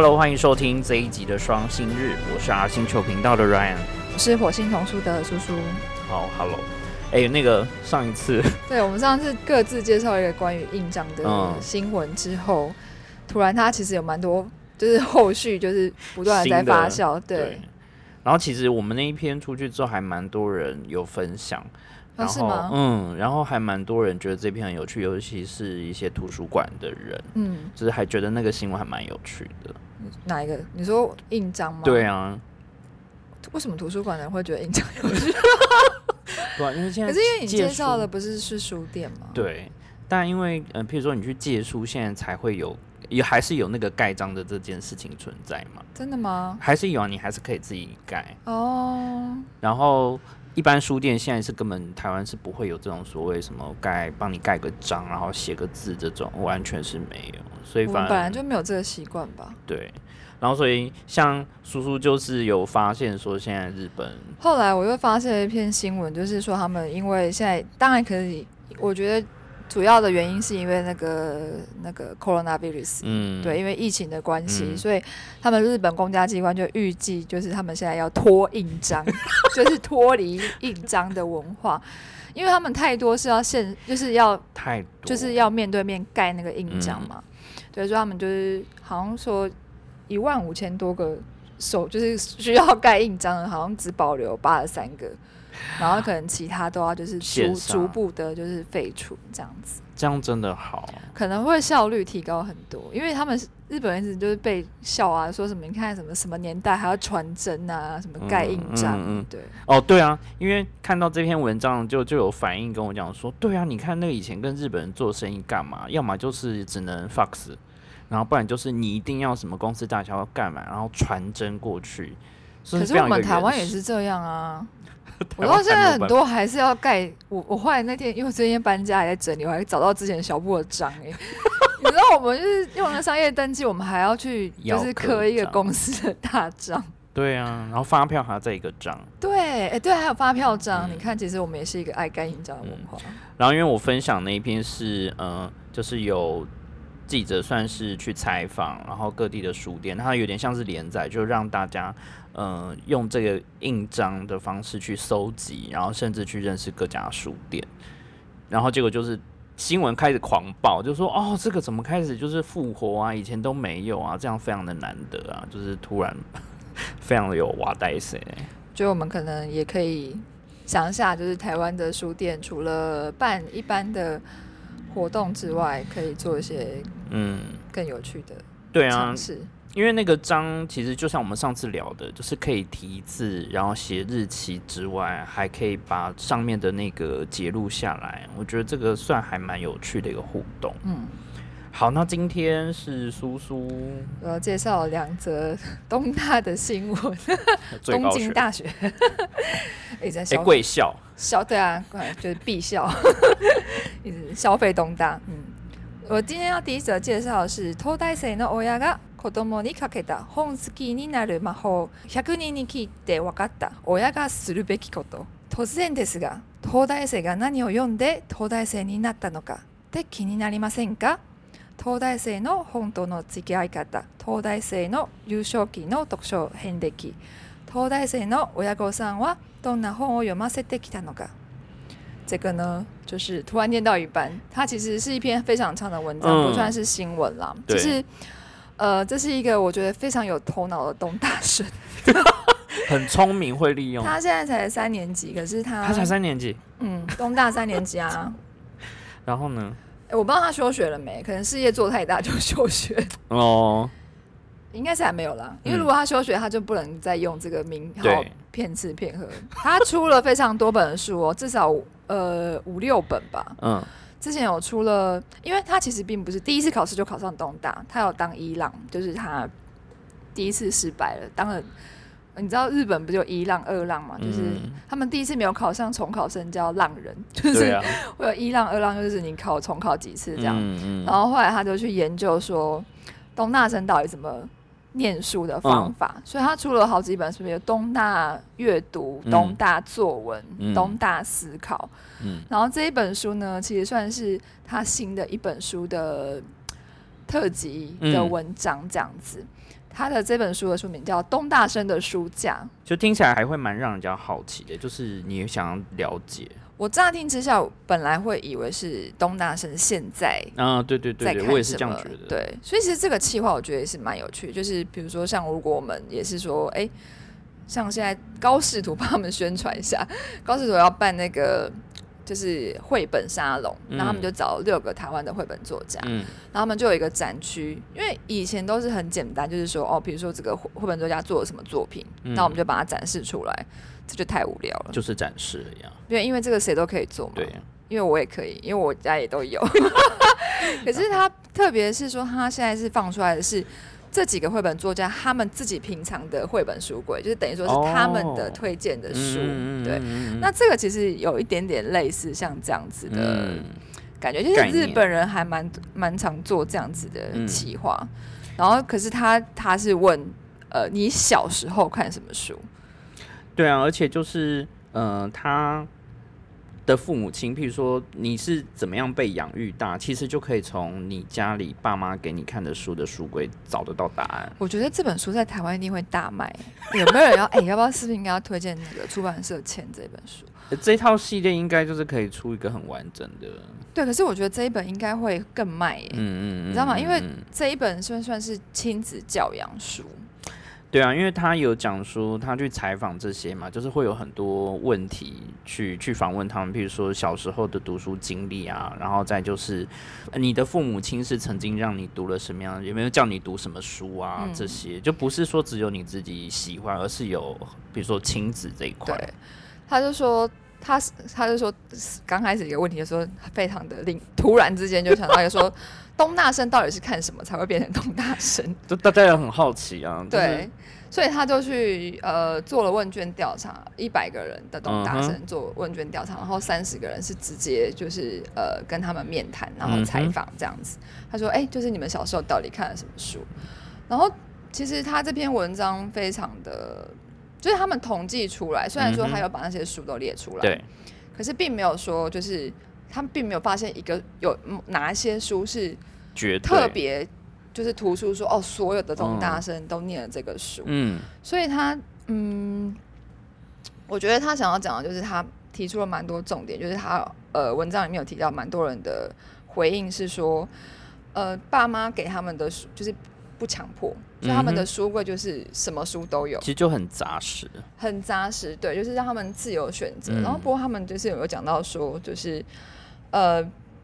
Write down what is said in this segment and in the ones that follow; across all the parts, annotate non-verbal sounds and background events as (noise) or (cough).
Hello，欢迎收听这一集的双星日，我是 R 星球频道的 Ryan。我是火星童书的叔叔。好，Hello，哎、那个上一次，(laughs) 对，我们上次各自介绍一个关于印章的嗯新闻之后，突然它其实有蛮多，就是后续就是不断的在发酵。对，然后其实我们那一篇出去之后，还蛮多人有分享，然后啊是吗嗯，然后还蛮多人觉得这篇很有趣，尤其是一些图书馆的人，嗯，就是还觉得那个新闻还蛮有趣的。哪一个？你说印章吗？对。啊，为什么图书馆的人会觉得印章有趣？(laughs) 对啊，因为现在可是因为你介绍的不是是书店吗？。对，但因为嗯、呃譬如说你去借书，现在才会有，也还是有那个盖章的这件事情存在嘛，真的吗？还是有啊，你还是可以自己盖。哦，然后一般书店现在是根本台湾是不会有这种所谓什么盖帮你盖个章，然后写个字这种，完全是没有。所以反本来就没有这个习惯吧。对，然后所以像叔叔就是有发现说，现在日本后来我又发现了一篇新闻，就是说他们因为现在当然可以，我觉得主要的原因是因为那个那个 coronavirus，、嗯。对，因为疫情的关系，嗯。所以他们日本公家机关就预计，就是他们现在要脱印章，(laughs) 就是脱离印章的文化，因为他们太多是要现，就是要太多。就是要面对面盖那个印章嗯。嘛，对，所以他们就是好像说一万五千多个手，就是需要盖印章的，好像只保留八十三个，然后可能其他都要就是逐逐步的就是废除这样子，这样真的好。可能会效率提高很多，因为他们日本人一直就是被笑啊，说什么你看什么什么年代还要传真啊，什么盖印章，嗯嗯嗯对，哦，对啊，因为看到这篇文章就就有反应跟我讲说，对啊，你看那个以前跟日本人做生意干嘛？要么就是只能 fax，然后不然就是你一定要什么公司大小要干嘛，然后传真过去。可可是我们台湾也是这样啊。我 (laughs) 台湾到现在很多还是要盖。我我后来那天因为我最近搬家还在整理，我还找到之前小布的章哎、(laughs) 你知道我们就是用了商业登记，我们还要去就是刻刻一个公司的大章。对啊，然后发票还要再一个章。对，哎、对，还有发票章。嗯你看，其实我们也是一个爱干印章的文化。然后因为我分享那一篇是，呃，就是有记者算是去采访，然后各地的书店，它有点像是连载，就让大家，呃，用这个印章的方式去搜集，然后甚至去认识各家书店，然后结果就是新闻开始狂爆，就说哦，这个怎么开始？就是复活啊，以前都没有啊，这样非常的难得啊，就是突然 (laughs) 非常的有哇呆谁，觉得我们可能也可以想一下，就是台湾的书店除了办一般的活动之外，可以做一些嗯，更有趣的对啊。尝，试。因为那个章其实就像我们上次聊的，就是可以提字，然后写日期之外，还可以把上面的那个截录下来。我觉得这个算还蛮有趣的一个互动。嗯。好，那今天是苏苏我要介绍两则东大的新闻，(laughs) 东京大学，(laughs) 一直在哎，消贵校，消对啊，就是必校，(laughs) 一直消费东大。嗯，我今天要第一则介绍的是東大生の親が子供にかけた本好きになる魔法。100人に聞いて分かった。親がするべきこと。突然ですが東大生が何を読んで東大生になったのか。って気になりませんか？東大生の本との付き合い方。東大生の幼少期の読書遍歴。東大生の親御さんはどんな本を読ませてきたのか。这个呢，就是突然念到一半，它其实是一篇非常长的文章，嗯。不算是新闻啦。对。就是呃，这是一个我觉得非常有头脑的东大生，(laughs) 很聪明，会利用。他现在才三年级，可是他他才三年级，嗯，东大三年级啊。(laughs) 然后呢？诶我不知道他休学了没，可能事业做太大就休学，(laughs) 哦，应该是还没有啦。因为嗯如果他休学，他就不能再用这个名号对骗吃骗喝。他出了非常多本书哦，至少呃五六本吧。嗯，之前有出了，因为他其实并不是第一次考试就考上东大，他有当伊朗，就是他第一次失败了，当了。你知道日本不就一浪二浪嘛？就是嗯他们第一次没有考上重考生叫浪人，(laughs) 就是会有一浪二浪，就是你考重考几次这样。嗯然后后来他就去研究说东大生到底怎么念书的方法，所以他出了好几本，是不是有东大阅读、嗯东大作文、嗯东大思考？嗯然后这一本书呢，其实算是他新的一本书的特辑的文章这样子。他的这本书的书名叫《东大生的书架》，就听起来还会蛮让人家好奇的，就是你想要了解。我乍听之下，本来会以为是东大生现在啊，对对对，我也是这样觉得。对，所以其实这个企划我觉得也是蛮有趣，就是比如说像如果我们也是说，哎，像现在高视图帮他们宣传一下，高视图要办那个。就是绘本沙龙，然后他们就找六个台湾的绘本作家，嗯然后他们就有一个展区。因为以前都是很简单，就是说哦，比如说这个绘本作家做了什么作品，那我们就把它展示出来，这就太无聊了。就是展示一样。对，因为这个谁都可以做嘛。对，因为我也可以，因为我家也都有。(laughs) 可是他特别是说，他现在是放出来的是。这几个绘本作家，他们自己平常的绘本书柜，就是等于说是他们的推荐的书。对，那这个其实有一点点类似像这样子的感觉，就是日本人还蛮蛮常做这样子的企划。然后，可是他他是问，呃，你小时候看什么书？对啊，而且就是，呃，他。的父母亲，譬如说你是怎么样被养育大，其实就可以从你家里爸妈给你看的书的书柜找得到答案。我觉得这本书在台湾一定会大卖，有没有人要？(laughs) 哎，要不要是不是应该要推荐那个出版社签这本书？这套系列应该就是可以出一个很完整的。对，可是我觉得这一本应该会更卖耶。嗯嗯，你知道吗？因为这一本算算是亲子教养书。对啊，因为他有讲说他去采访这些嘛，就是会有很多问题去去访问他们，比如说小时候的读书经历啊，然后再就是你的父母亲是曾经让你读了什么样，有没有叫你读什么书啊？这些就不是说只有你自己喜欢，而是有比如说亲子这一块。对，他就说他他就说刚开始一个问题就说非常的令突然之间就想到一个说。(laughs) 东大生到底是看什么才会变成东大生？就大家也很好奇啊。对，所以他就去呃做了问卷调查，一百个人的东大生做问卷调查，然后三十个人是直接就是呃跟他们面谈，然后采访这样子。他说：“哎，就是你们小时候到底看了什么书？”然后其实他这篇文章非常的，就是他们统计出来，虽然说他有把那些书都列出来，对，可是并没有说就是他们并没有发现一个有哪一些书是。特别就是图书说哦，所有的东大生都念了这个书，嗯，所以他嗯，我觉得他想要讲的就是他提出了蛮多重点，就是他呃文章里面有提到蛮多人的回应是说，呃，爸妈给他们的书就是不强迫，就他们的书柜就是什么书都有，其实就很扎实，很扎实，对，就是让他们自由选择。然后不过他们就是有讲到说，就是呃，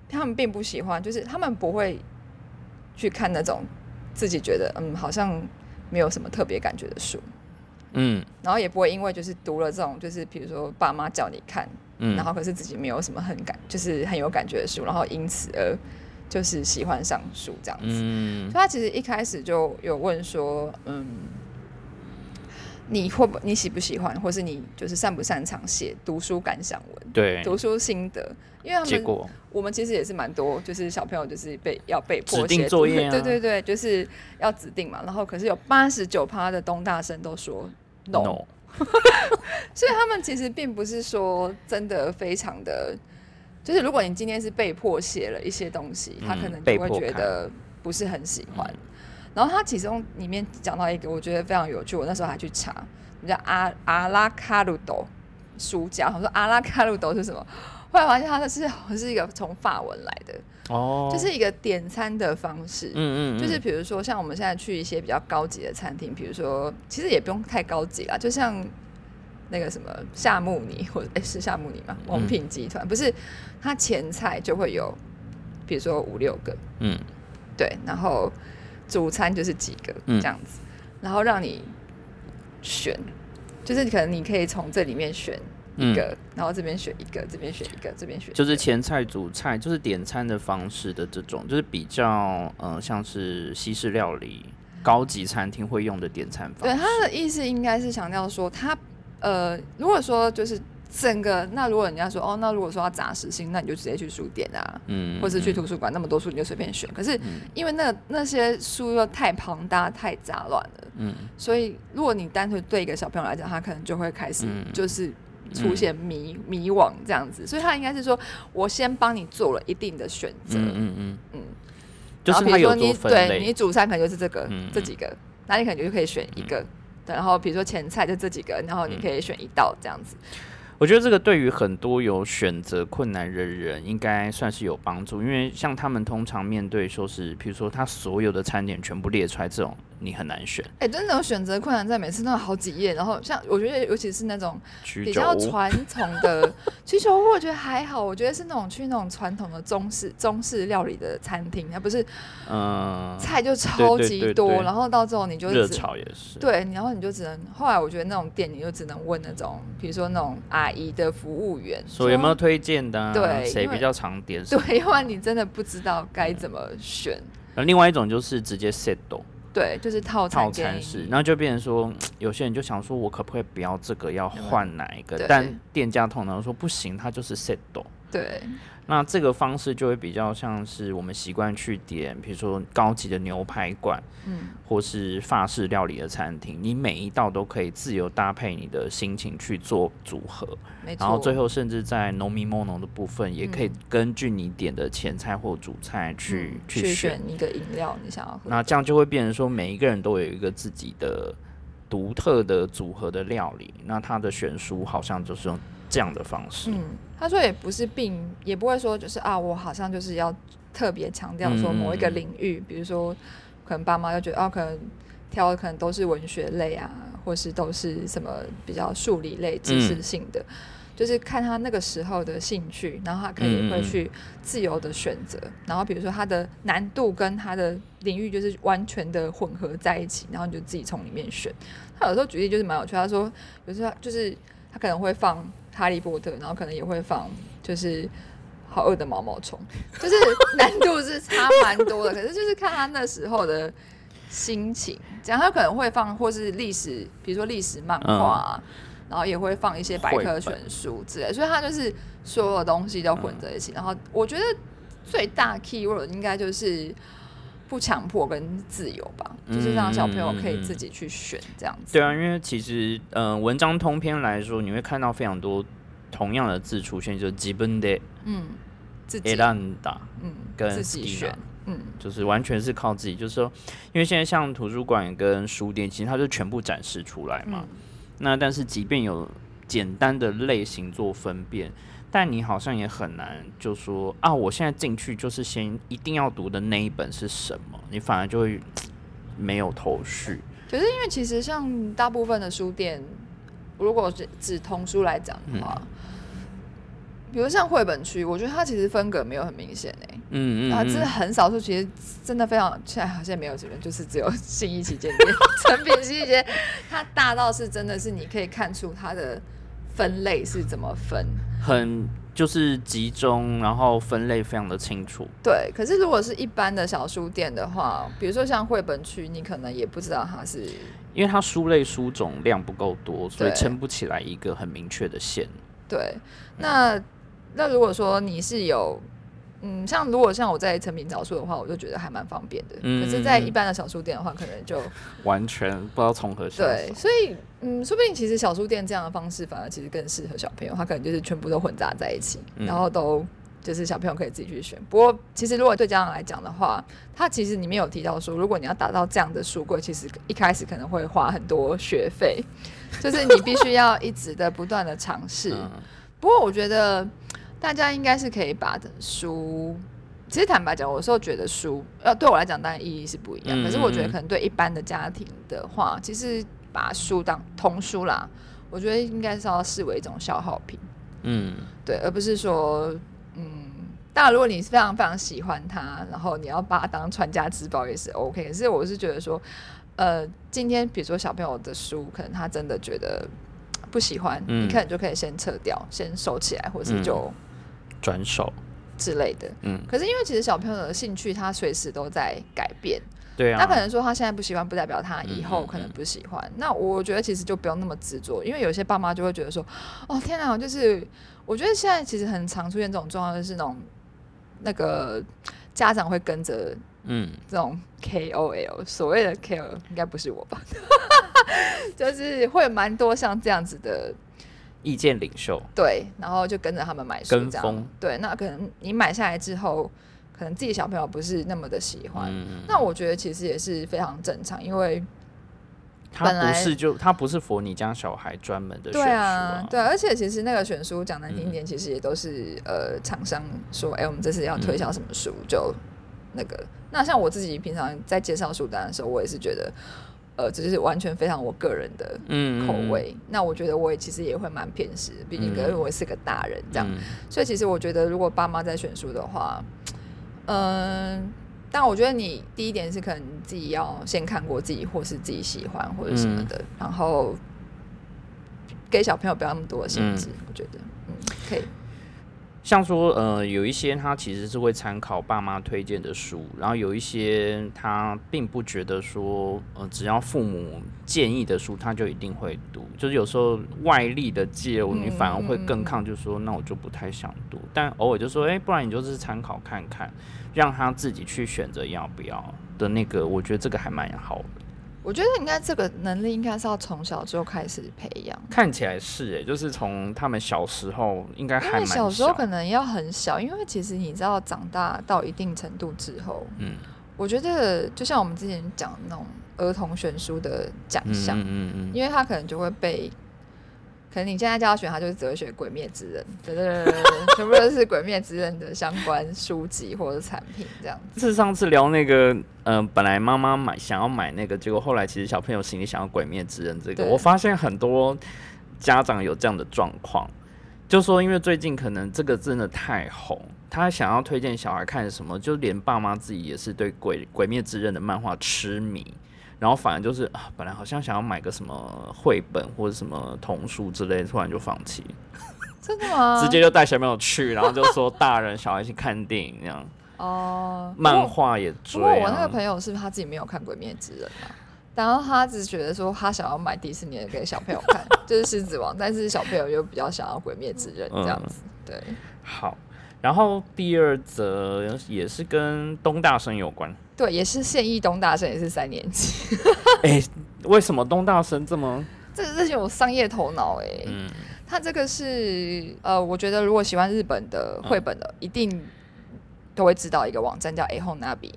他们并不喜欢，就是他们不会。去看那种自己觉得嗯好像没有什么特别感觉的书，嗯，然后也不会因为就是读了这种就是比如说爸妈叫你看，嗯，然后可是自己没有什么很感就是很有感觉的书，然后因此而就是喜欢上书这样子，嗯，所以他其实一开始就有问说，嗯。你会不你喜不喜欢，或是你就是擅不擅长写读书感想文？对，读书心得，因为他们我们其实也是蛮多，就是小朋友就是被要被迫写作业，对对对，就是要指定嘛。然后可是有八十九趴的东大生都说 no，(laughs) 所以他们其实并不是说真的非常的，就是如果你今天是被迫写了一些东西，他可能就会觉得不是很喜欢。然后他其中里面讲到一个，我觉得非常有趣。我那时候还去查，叫阿阿拉卡鲁斗书架。我说阿拉卡鲁斗是什么？后来发现它的是是一个从法文来的哦，就是一个点餐的方式。嗯嗯，就是比如说像我们现在去一些比较高级的餐厅，比如说其实也不用太高级啦，就像那个什么夏目尼或者哎是夏目尼嘛，王品集团。不是，它前菜就会有，比如说五六个，嗯，对，然后。主餐就是几个这样子，然后让你选，就是可能你可以从这里面选一个，然后这边选一个，这边选一个，这边选，就是前菜、主菜，就是点餐的方式的这种，就是比较呃像是西式料理高级餐厅会用的点餐方式。对，他的意思应该是强调说，他呃如果说就是。整个那如果人家说哦，那如果说要杂食性，那你就直接去书店啊，嗯，或是去图书馆，那么多书你就随便选。可是因为那那些书又太庞大、太杂乱了，嗯，所以如果你单纯对一个小朋友来讲，他可能就会开始就是出现迷迷惘这样子。所以他应该是说我先帮你做了一定的选择，嗯嗯嗯嗯。就是然后比如说你对你，主菜可能就是这个、嗯这几个，那你可能就可以选一个。对，然后比如说前菜就这几个，然后你可以选一道这样子。我觉得这个对于很多有选择困难的人，应该算是有帮助，因为像他们通常面对说是，比如说他所有的餐点全部列出来，这种你很难选。哎、真的有选择困难症，每次都有好几页。然后像我觉得，尤其是那种比较传统的 (laughs) 居酒屋，我觉得还好。我觉得是那种去那种传统的中式中式料理的餐厅，它不是嗯，菜就超级多，然后到最后你就热炒也是，对，然后你就只能后来我觉得那种店你就只能问那种，比如说那种阿姨的服务员，说有没有推荐的、啊，对谁比较常点。对，要不然你真的不知道该怎么选。然后另外一种就是直接 set 对，就是套餐套餐式，然后就变成说，有些人就想说，我可不可以不要这个，要换哪一个？但店家通常说不行，它就是 set 对那这个方式就会比较像是我们习惯去点，比如说高级的牛排馆，嗯，或是法式料理的餐厅，你每一道都可以自由搭配你的心情去做组合。然后最后甚至在农民梦农的部分，也可以嗯根据你点的前菜或主菜去、嗯去去选。一个饮料你想要喝。那这样就会变成说，每一个人都有一个自己的独特的组合的料理，那它的选书好像就是用这样的方式。嗯，他说也不是病，也不会说就是啊，我好像就是要特别强调说某一个领域，比如说可能爸妈就觉得哦、可能挑的可能都是文学类啊，或是都是什么比较数理类、知识性的。就是看他那个时候的兴趣，然后他可以会去自由的选择，然后比如说他的难度跟他的领域就是完全的混合在一起，然后你就自己从里面选。他有时候举例就是蛮有趣，他说有时候就是他可能会放哈利波特，然后可能也会放就是好饿的毛毛虫，就是难度是差蛮多的。可是就是看他那时候的心情，这样他可能会放或是历史，比如说历史漫画、啊，然后也会放一些百科全书之类，所以他就是所有东西都混在一起。然后我觉得最大 key word 应该就是。不强迫跟自由吧，就是让小朋友可以自己去选这样子。对啊，因为其实嗯、呃文章通篇来说，你会看到非常多同样的字出现，就是基本的嗯，自己 e a 嗯跟自己选，嗯就是完全是靠自己。就是说，因为现在像图书馆跟书店，其实它就全部展示出来嘛。嗯那但是即便有简单的类型做分辨，但你好像也很难就说啊，我现在进去就是先一定要读的那一本是什么，你反而就会没有头绪。可是因为其实像大部分的书店，如果是指童书来讲的话，比如像绘本区，我觉得它其实风格没有很明显诶、嗯嗯啊，真的嗯，很少数，其实真的非常，现在好像没有这边，就是只有新一旗舰店、成品信义旗舰，它大到是真的是你可以看出它的分类是怎么分。很就是集中，然后分类非常的清楚。对，可是如果是一般的小书店的话，比如说像绘本区，你可能也不知道它是因为它书类书种量不够多，所以撑不起来一个很明确的线。对，那那如果说你是有，嗯，像如果像我在成品找书的话，我就觉得还蛮方便的。嗯可是，在一般的小书店的话，可能就 (laughs) 完全不知道从何下对，所以嗯，说不定其实小书店这样的方式反而其实更适合小朋友，他可能就是全部都混杂在一起，嗯然后都。就是小朋友可以自己去选，不过其实如果对家长来讲的话，他其实里面有提到说，如果你要达到这样的书柜，其实一开始可能会花很多学费，就是你必须要一直的不断的尝试。嗯不过我觉得大家应该是可以把书，其实坦白讲，我有时候觉得书，呃，对我来讲当然意义是不一样，嗯可是我觉得可能对一般的家庭的话，其实把书当童书啦，我觉得应该是要视为一种消耗品，嗯，对，而不是说，嗯。当然，如果你是非常非常喜欢它，然后你要把它当传家之宝也是 OK。可是我是觉得说，呃，今天比如说小朋友的书，可能他真的觉得不喜欢，嗯你可能就可以先撤掉，先收起来，或是嗯就转手。之类的。嗯，可是因为其实小朋友的兴趣，他随时都在改变。对啊。他可能说他现在不喜欢，不代表他以后可能不喜欢。那我觉得其实就不用那么执着，因为有些爸妈就会觉得说，哦天哪，就是我觉得现在其实很常出现这种状况，就是那种那个家长会跟着嗯这种 KOL，所谓的 KOL 应该不是我吧，(laughs) 就是会蛮多像这样子的意见领袖。对，然后就跟着他们买书这样跟风。对，那可能你买下来之后，可能自己小朋友不是那么的喜欢。嗯，那我觉得其实也是非常正常，因为他不是就他不是佛你家小孩专门的选对书啊，对啊，而且其实那个选书讲难听一点，其实也都是呃厂商说，哎、我们这次要推销什么书，就那个。那像我自己平常在介绍书单的时候，我也是觉得，呃，这就是完全非常我个人的嗯口味。那我觉得我也其实也会蛮偏食，毕竟嗯因为我是个大人这样，嗯所以其实我觉得如果爸妈在选书的话，嗯。但我觉得你第一点是可能你自己要先看过自己或是自己喜欢或者什么的，然后给小朋友不要那么多的限制，我觉得嗯可以。像说，呃，有一些他其实是会参考爸妈推荐的书，然后有一些他并不觉得说，呃，只要父母建议的书，他就一定会读。就是有时候外力的介入，你反而会更抗拒说，那我就不太想读。但偶尔就说，哎、不然你就是参考看看，让他自己去选择要不要的那个，我觉得这个还蛮好的。我觉得应该这个能力应该是要从小就开始培养，看起来是诶、就是从他们小时候应该还蛮小。时候可能要很小，因为其实你知道长大到一定程度之后，嗯。我觉得就像我们之前讲的那种儿童选书的奖嗯项，嗯嗯嗯，因为他可能就会被，可能你现在叫他选，他就是只会选《鬼灭之刃》，对对对全部都是《鬼灭之刃》的相关书籍或者产品这样子。是上次聊那个，嗯、本来妈妈买想要买那个，结果后来其实小朋友心里想要《鬼灭之刃》这个，我发现很多家长有这样的状况，就说因为最近可能这个真的太红，他想要推荐小孩看什么，就连爸妈自己也是对鬼《鬼灭之刃》的漫画痴迷。然后反而就是啊，本来好像想要买个什么绘本或者什么童书之类，突然就放弃，真的吗？(laughs) 直接就带小朋友去，然后就说大人小孩一起看电影那样，哦，漫画也追、啊。不过我那个朋友是他自己没有看《鬼灭之刃》啊，然后他只觉得说他想要买迪士尼的给小朋友看，(laughs) 就是《狮子王》，但是小朋友又比较想要《鬼灭之刃》这样子。对，好，然后第二则也是跟东大生有关。对，也是现役东大生，也是三年级，(laughs) 哎、为什么东大生这么这这是有商业头脑哎、嗯。他这个是呃，我觉得如果喜欢日本的绘本的，一定都会知道一个网站叫 A Home Nabi，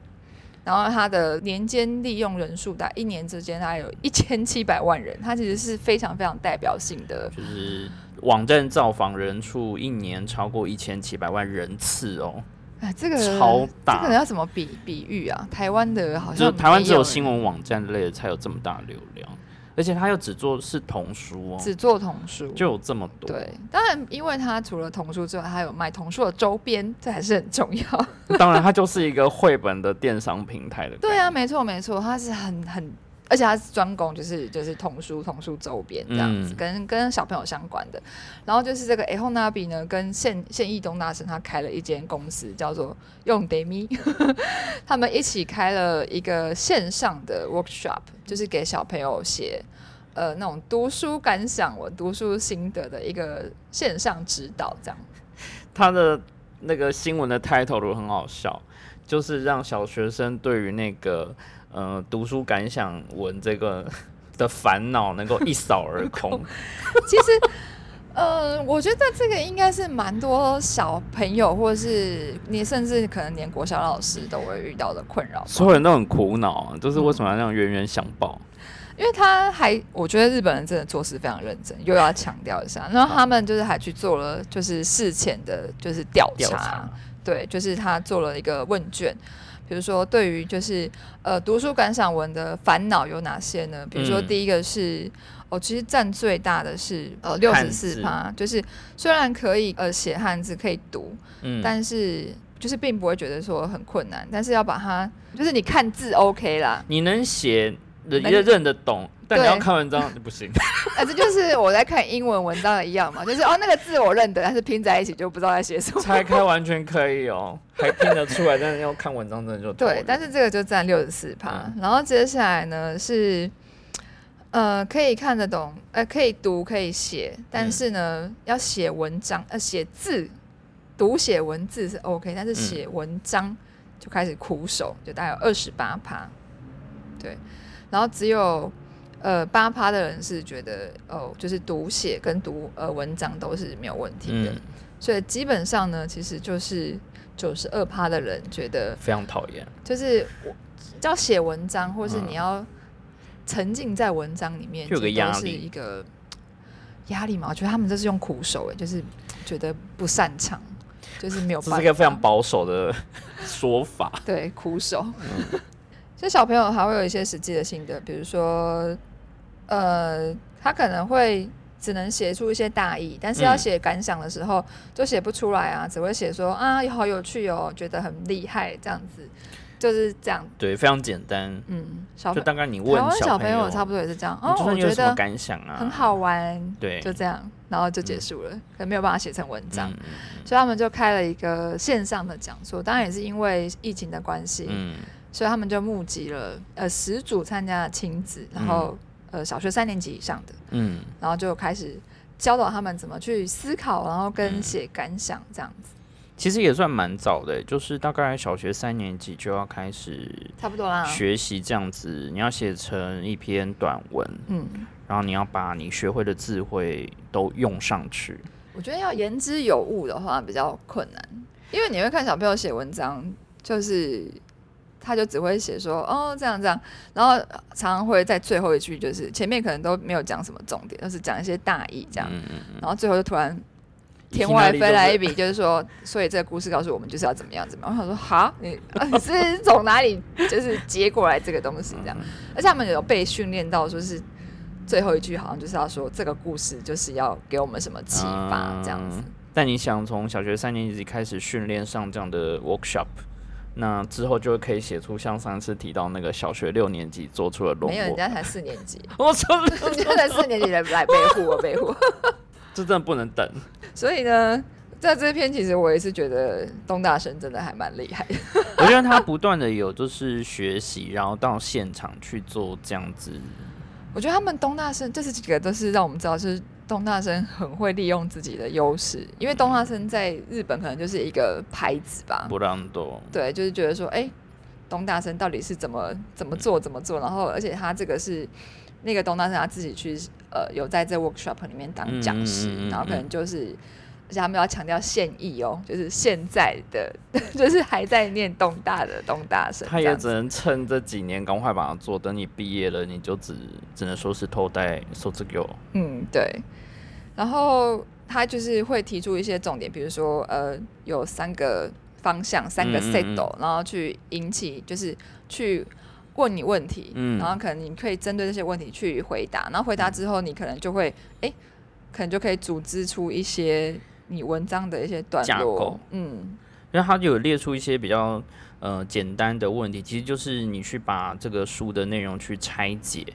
然后它的年间利用人数大概一年之间大概有一千七百万人，它其实是非常非常代表性的。就是网站造访人数一年超过一千七百万人次哦，哎，这个超大这个要怎么比比喻啊？台湾的好像就是台湾只有新闻网站类的才有这么大的流量，而且他又只做是童书哦，只做童书，就有这么多。对。当然，因为他除了童书之外，还有卖童书的周边，这还是很重要。当然它就是一个绘本的电商平台的。对啊，，没错没错，它是很很，而且他是专攻就是就是童书童书周边这样子，嗯跟跟小朋友相关的。然后就是这个 A h o n a b i 呢，跟现现役东大生他开了一间公司，叫做用 Demi，(laughs) 他们一起开了一个线上的 workshop，就是给小朋友写。呃，那种读书感想我、读书心得的一个线上指导，这样。他的那个新闻的 title 都很好笑，就是让小学生对于那个呃读书感想文这个 (laughs) 的烦恼能够一扫而空。(laughs) 其实，呃，我觉得这个应该是蛮多小朋友，或是你甚至可能连国小老师都会遇到的困扰。所有人都很苦恼啊，就是为什么要让冤冤相报？因为他还，我觉得日本人真的做事非常认真，又要强调一下。然后他们就是还去做了就是事前的，就是调查，调查对，就是他做了一个问卷。比如说，对于就是呃读书感想文的烦恼有哪些呢？比如说，嗯。第一个是、哦，其实占最大的是呃六十四趴，就是虽然可以呃写汉字可以读，嗯，但是就是并不会觉得说很困难，但是要把它就是你看字 OK 啦，你能写，人能也认得懂，但你对。要看文章不行。(laughs) 啊，这就是我在看英文文章的一样嘛，就是哦那个字我认得，但是拼在一起就不知道在写什么。拆开完全可以哦，还拼得出来，但是要看文章真的就头对，但是这个就占六十四趴嗯，然后接下来呢是，呃，可以看得懂，呃，可以读，可以写，但是呢，要写文章，呃，写字，读写文字是 OK，但是写文章就开始苦手，就大概有二十八趴，对，然后只有呃八趴的人是觉得哦，就是读写跟读呃文章都是没有问题的，嗯，所以基本上呢，其实就是九十二趴的人觉得，非常讨厌。就是我要写文章，或是嗯你要沉浸在文章里面，就都是一个压力嘛。我觉得他们这是用苦手，哎，就是觉得不擅长，就是没有办法。这是一个非常保守的 (laughs) 说法。对苦手。嗯 (laughs) 所以小朋友还会有一些实际的心得，比如说，呃，他可能会只能写出一些大意，但是要嗯写感想的时候就写不出来啊，只会写说啊好有趣哦，觉得很厉害这样子，就是这样。对，非常简单。嗯，小就朋大概你问台湾小朋朋友差不多也是这样哦，我觉得感想啊？很好玩，对，就这样，然后就结束了，可能没有办法写成文章。嗯所以他们就开了一个线上的讲座，当然也是因为疫情的关系，嗯所以他们就募集了呃十组参加的亲子，然后、呃小学三年级以上的，嗯，然后就开始教导他们怎么去思考，然后跟嗯写感想这样子，其实也算蛮早的，就是大概小学三年级就要开始差不多啦。学习这样子，你要写成一篇短文，嗯，然后你要把你学会的智慧都用上去。我觉得要言之有物的话比较困难，因为你会看小朋友写文章，就是他就只会写说哦这样这样，然后常常会在最后一句就是前面可能都没有讲什么重点，就是讲一些大意这样，嗯嗯嗯，然后最后就突然天外飞来一笔，就是说，所以这个故事告诉我们就是要怎么样怎么样。我想说，哈，你你是从哪里就是接过来这个东西这样？而且他们有被训练到，说是最后一句好像就是要说这个故事就是要给我们什么启发这样子。嗯但你想从小学三年级开始训练上这样的 workshop，那之后就可以写出像上次提到那个小学六年级做出的论没有，人。家才四年级，(laughs) 我操，(laughs) 人家才四年级来来背护我背护。(laughs) 这真的不能等。所以呢，在这篇其实我也是觉得东大生真的还蛮厉害的。我觉得他不断的有就是学习，然后到现场去做这样子。我觉得他们东大生这是几个都是让我们知道，就是东大生很会利用自己的优势，因为东大生在日本可能就是一个牌子吧，不让多，对，就是觉得说，哎、东大生到底是怎么怎么做怎么做，然后而且他这个是那个东大生他自己去呃有在这 workshop 里面当讲师，嗯嗯嗯嗯然后可能就是。而且他们要强调现役哦，就是现在的，(laughs) 就是还在念东大的东大生，他也只能趁这几年赶快把它做，等你毕业了，你就只只能说是偷带收这个。嗯，对。然后他就是会提出一些重点，比如说呃，有三个方向，三个嗯嗯 set，、嗯然后去引起，就是去问你问题，嗯然后可能你可以针对这些问题去回答，然后回答之后，你可能就会哎，可能就可以组织出一些你文章的一些段落架构，嗯，因为他有列出一些比较呃简单的问题，其实就是你去把这个书的内容去拆解，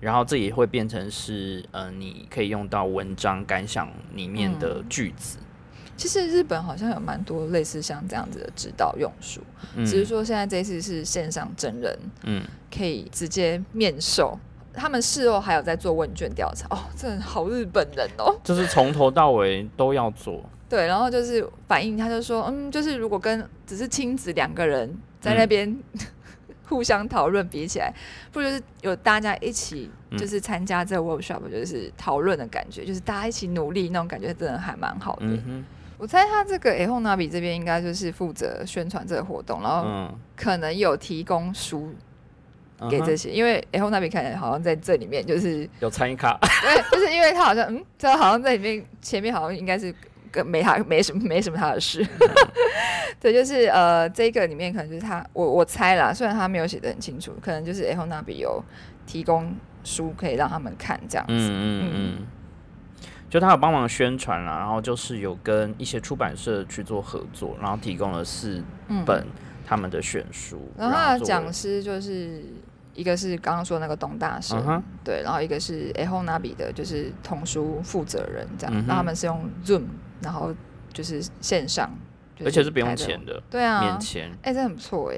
然后这也会变成是呃你可以用到文章感想里面的句子。其实日本好像有蛮多类似像这样子的指导用书，嗯只是说现在这次是线上真人，嗯，可以直接面授。他们事后还有在做问卷调查哦，真的好日本人哦。就是从头到尾都要做。(laughs) 对，然后就是反映，他就说，嗯，就是如果跟只是亲子两个人在那边、(laughs) 互相讨论比起来，不就是有大家一起嗯就是参加这个 workshop，就是讨论的感觉，就是大家一起努力那种感觉，真的还蛮好的。嗯哼，我猜他这个 A 后拿比这边应该就是负责宣传这个活动，然后嗯，可能有提供书嗯哼。这些，因为 A 后那边看起来好像在这里面就是有参与卡，(laughs) 对，就是因为他好像嗯，这好像在里面前面好像应该是跟没他没什么没什么他的事，(laughs) 对，就是呃这个里面可能就是他我我猜啦，虽然他没有写的很清楚，可能就是 A 后那边有提供书可以让他们看这样子，嗯嗯嗯，就他有帮忙宣传啦，然后就是有跟一些出版社去做合作，然后提供了四嗯。本他们的选书，然后他的讲师就是一个是刚刚说那个董大生，嗯哼对，然后一个是那比的，就是童书负责人这样，那他们是用 Zoom，然后就是线上，就而且是不用钱的，对啊，免钱。哎、这很不错哎、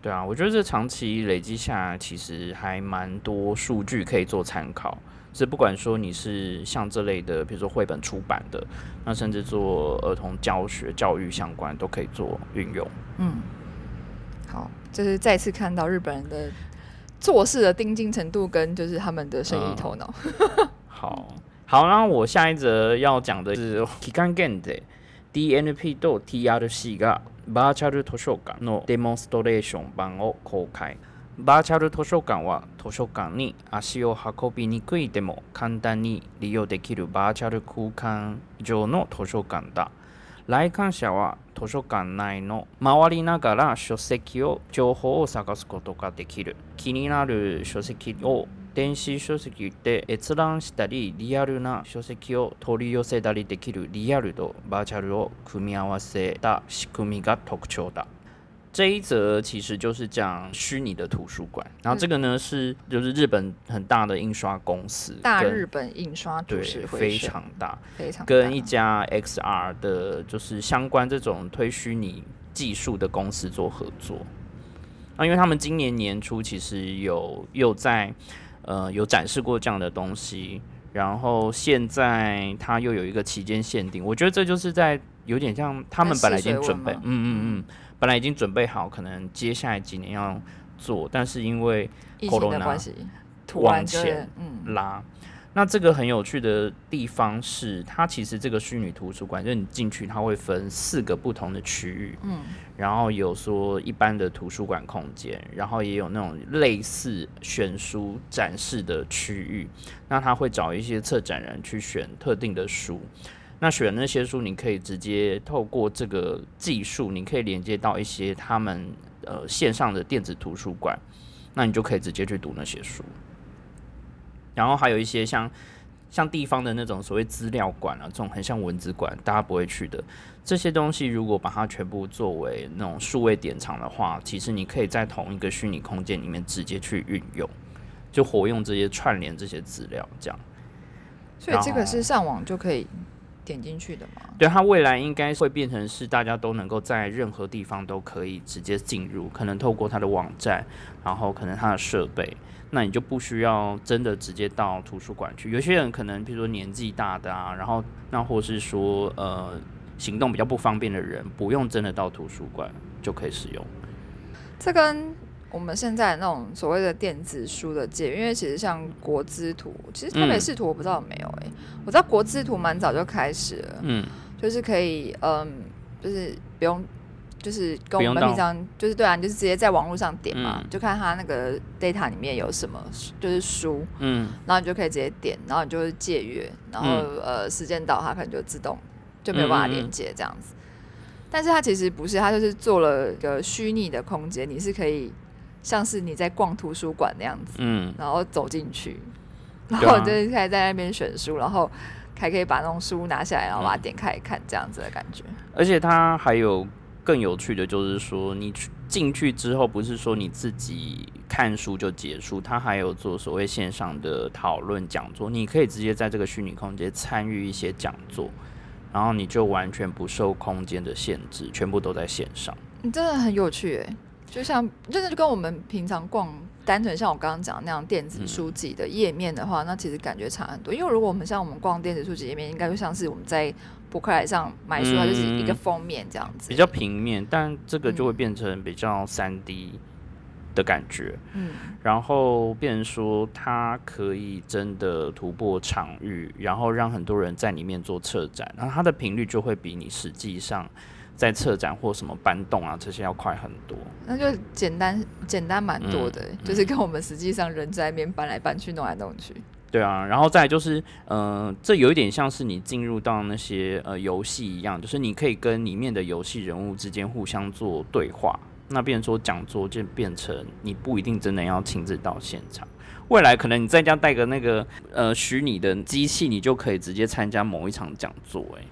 对啊，我觉得这长期累积下来，其实还蛮多数据可以做参考。是不管说你是像这类的，比如说绘本出版的，那甚至做儿童教学、教育相关，都可以做运用。嗯，好，就是再次看到日本人的做事的盯紧程度跟就是他们的生意嗯头脑。(laughs) 好，好，那我下一则要讲的是期間限定 DNP と TRC がバーチャル図書館のデモンストレーション版を公開。バーチャル図書館は図書館に足を運びにくいでも簡単に利用できるバーチャル空間上の図書館だ。来館者は図書館内の回りながら書籍を情報を探すことができる。気になる書籍を電子書籍で閲覧したりリアルな書籍を取り寄せたりできるリアルとバーチャルを組み合わせた仕組みが特徴だ。这一则其实就是讲虚拟的图书馆，然后这个呢是就是日本很大的印刷公司，大跟日本印刷都对非常大，非常跟一家 XR 的，就是相关这种推虚拟技术的公司做合作。啊，因为他们今年年初其实有又在呃有展示过这样的东西，然后现在它又有一个期间限定，我觉得这就是在有点像他们本来已经准备，嗯嗯嗯，本来已经准备好，可能接下来几年要做，但是因为疫情的 Corona 关系，往前嗯，拉。那这个很有趣的地方是，它其实这个虚拟图书馆，就是你进去，它会分四个不同的区域，嗯，然后有说一般的图书馆空间，然后也有那种类似选书展示的区域。那他会找一些策展人去选特定的书，那选那些书，你可以直接透过这个技术，你可以连接到一些他们呃线上的电子图书馆，那你就可以直接去读那些书。然后还有一些像像地方的那种所谓资料馆啊，这种很像文字馆，大家不会去的这些东西，如果把它全部作为那种数位典藏的话，其实你可以在同一个虚拟空间里面直接去运用，就活用这些串联这些资料，这样。所以这个是上网就可以点进去的吗？对它未来应该会变成是大家都能够在任何地方都可以直接进入，可能透过它的网站，然后可能它的设备，那你就不需要真的直接到图书馆去。有些人可能比如说年纪大的啊，然后那或是说呃行动比较不方便的人，不用真的到图书馆就可以使用。这跟我们现在那种所谓的电子书的界，因为其实像国资图，其实台北嗯市图我不知道有没有诶、我知道国资图蛮早就开始了，嗯，就是可以嗯，就是不用。就是跟我们平常就是对啊，你就是直接在网络上点嘛，嗯。就看它那个 data 里面有什么，就是书，嗯。然后你就可以直接点，然后你就是借阅，然后、呃时间到它可能就自动就没有办法连接这样子。但是它其实不是，它就是做了一个虚拟的空间，你是可以像是你在逛图书馆那样子，嗯，然后走进去，然后就是可以在那边选书，然后还可以把那种书拿下来，然后把它嗯点开看，这样子的感觉。而且它还有更有趣的就是说，你去进去之后，不是说你自己看书就结束，它还有做所谓线上的讨论讲座，你可以直接在这个虚拟空间参与一些讲座，然后你就完全不受空间的限制，全部都在线上。你真的很有趣诶，就像真的就跟我们平常逛单纯像我刚刚讲那样电子书籍的页面的话，那其实感觉差很多。因为如果我们像我们逛电子书籍页面，应该就像是我们在博客来上买书，它就是一个嗯封面这样子，比较平面，但这个就会变成比较三 D 的感觉。嗯，然后变成说它可以真的突破场域，然后让很多人在里面做策展，然后它的频率就会比你实际上在策展或什么搬动啊这些要快很多。那就简单简单蛮多的，嗯就是跟我们实际上人在那边搬来搬去、弄来弄去。对啊，然后再就是，呃，这有一点像是你进入到那些呃游戏一样，就是你可以跟里面的游戏人物之间互相做对话。那变成说讲座就变成你不一定真的要亲自到现场，未来可能你在家带个那个呃虚拟的机器，你就可以直接参加某一场讲座、欸。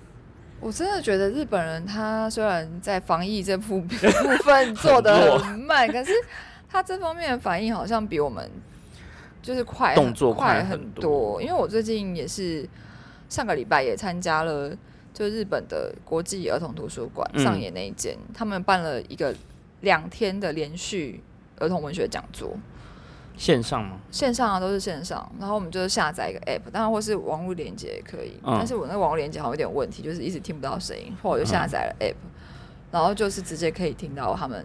我真的觉得日本人他虽然在防疫这部 (laughs) 部分做的很慢，可是他这方面的反应好像比我们就是快动作快快很多。因为我最近也是上个礼拜也参加了，就日本的国际儿童图书馆嗯上野那一间，他们办了一个两天的连续儿童文学讲座。线上吗？线上啊，都是线上，然后我们就是下载一个 app，当然或是网络连接也可以，嗯但是我那个网络连接好像有点问题，就是一直听不到声音，后来我就下载了 app，、然后就是直接可以听到他们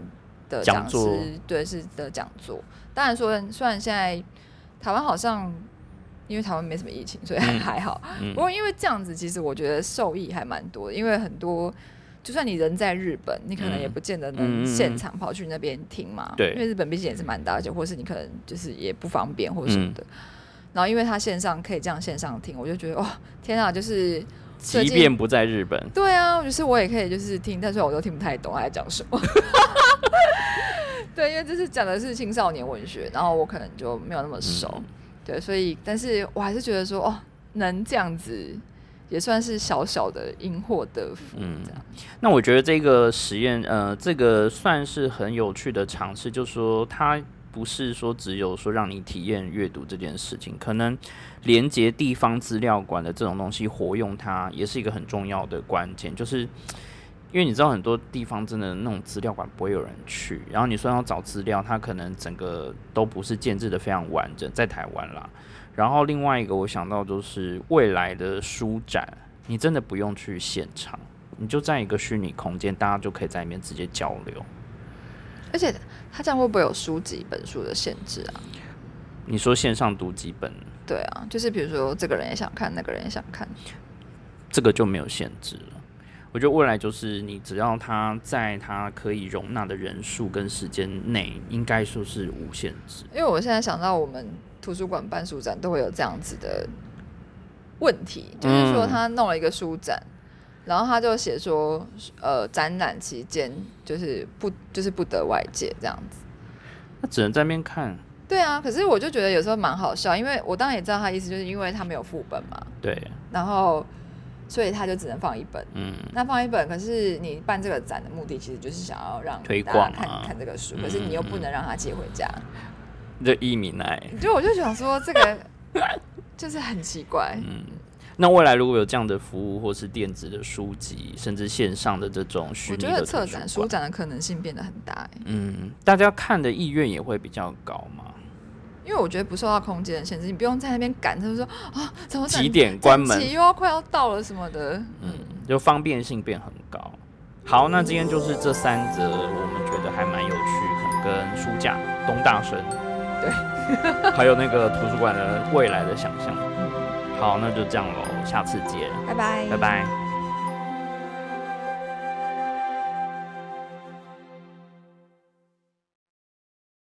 的讲师对是的讲座。当然说，虽然现在台湾好像因为台湾没什么疫情，所以还好。嗯不过因为这样子，其实我觉得受益还蛮多的，因为很多。就算你人在日本，你可能也不见得能现场跑去那边听嘛。对因为日本毕竟也是蛮大，而且或是你可能就是也不方便或者什么嗯的。然后因为他线上可以这样线上听，我就觉得哇，天啊，就是即便不在日本，对啊，就是我也可以就是听，但是我都听不太懂他在讲什么。(laughs) 对，因为这是讲的是青少年文学，然后我可能就没有那么熟。嗯对，所以但是我还是觉得说，哦，能这样子也算是小小的因祸得福，嗯这样。那我觉得这个实验，呃，这个算是很有趣的尝试，就是说它不是说只有说让你体验阅读这件事情，可能连接地方资料馆的这种东西活用它，也是一个很重要的关键，就是。因为你知道很多地方真的那种资料馆不会有人去，然后你说要找资料，它可能整个都不是建制的非常完整，在台湾啦。然后另外一个我想到就是未来的书展，你真的不用去现场，你就在一个虚拟空间，大家就可以在里面直接交流。而且他这样会不会有书籍本书的限制啊？你说线上读几本，对啊，就是比如说这个人也想看，那个人也想看。这个就没有限制了。我觉得未来就是你只要他在他可以容纳的人数跟时间内，应该说是无限制。因为我现在想到我们图书馆办书展都会有这样子的问题，就是说嗯他弄了一个书展，然后他就写说，呃，展览期间就是不就是不得外借这样子。那只能在那边看。对啊，可是我就觉得有时候蛮好笑，因为我当然也知道他意思，就是因为他没有副本嘛，对，然后所以他就只能放一本。嗯，那放一本，可是你办这个展的目的其实就是想要让推大家广啊看看这个书，嗯可是你又不能让他借回家。这一民爱。就我就想说，这个 (laughs) 就是很奇怪。嗯那未来如果有这样的服务，或是电子的书籍，甚至线上的这种虚我觉拟的得策展、书展的可能性变得很大、欸，嗯，大家看的意愿也会比较高嘛。因为我觉得不受到空间的限制，你不用在那边赶，就是说啊，怎么展几点关门又要快要到了什么的。嗯，就方便性变很高。好，那今天就是这三则，我们觉得还蛮有趣，可能跟书架、东大生，对，还有那个图书馆的未来的想象。好，那就这样喽，下次见，拜拜，拜拜。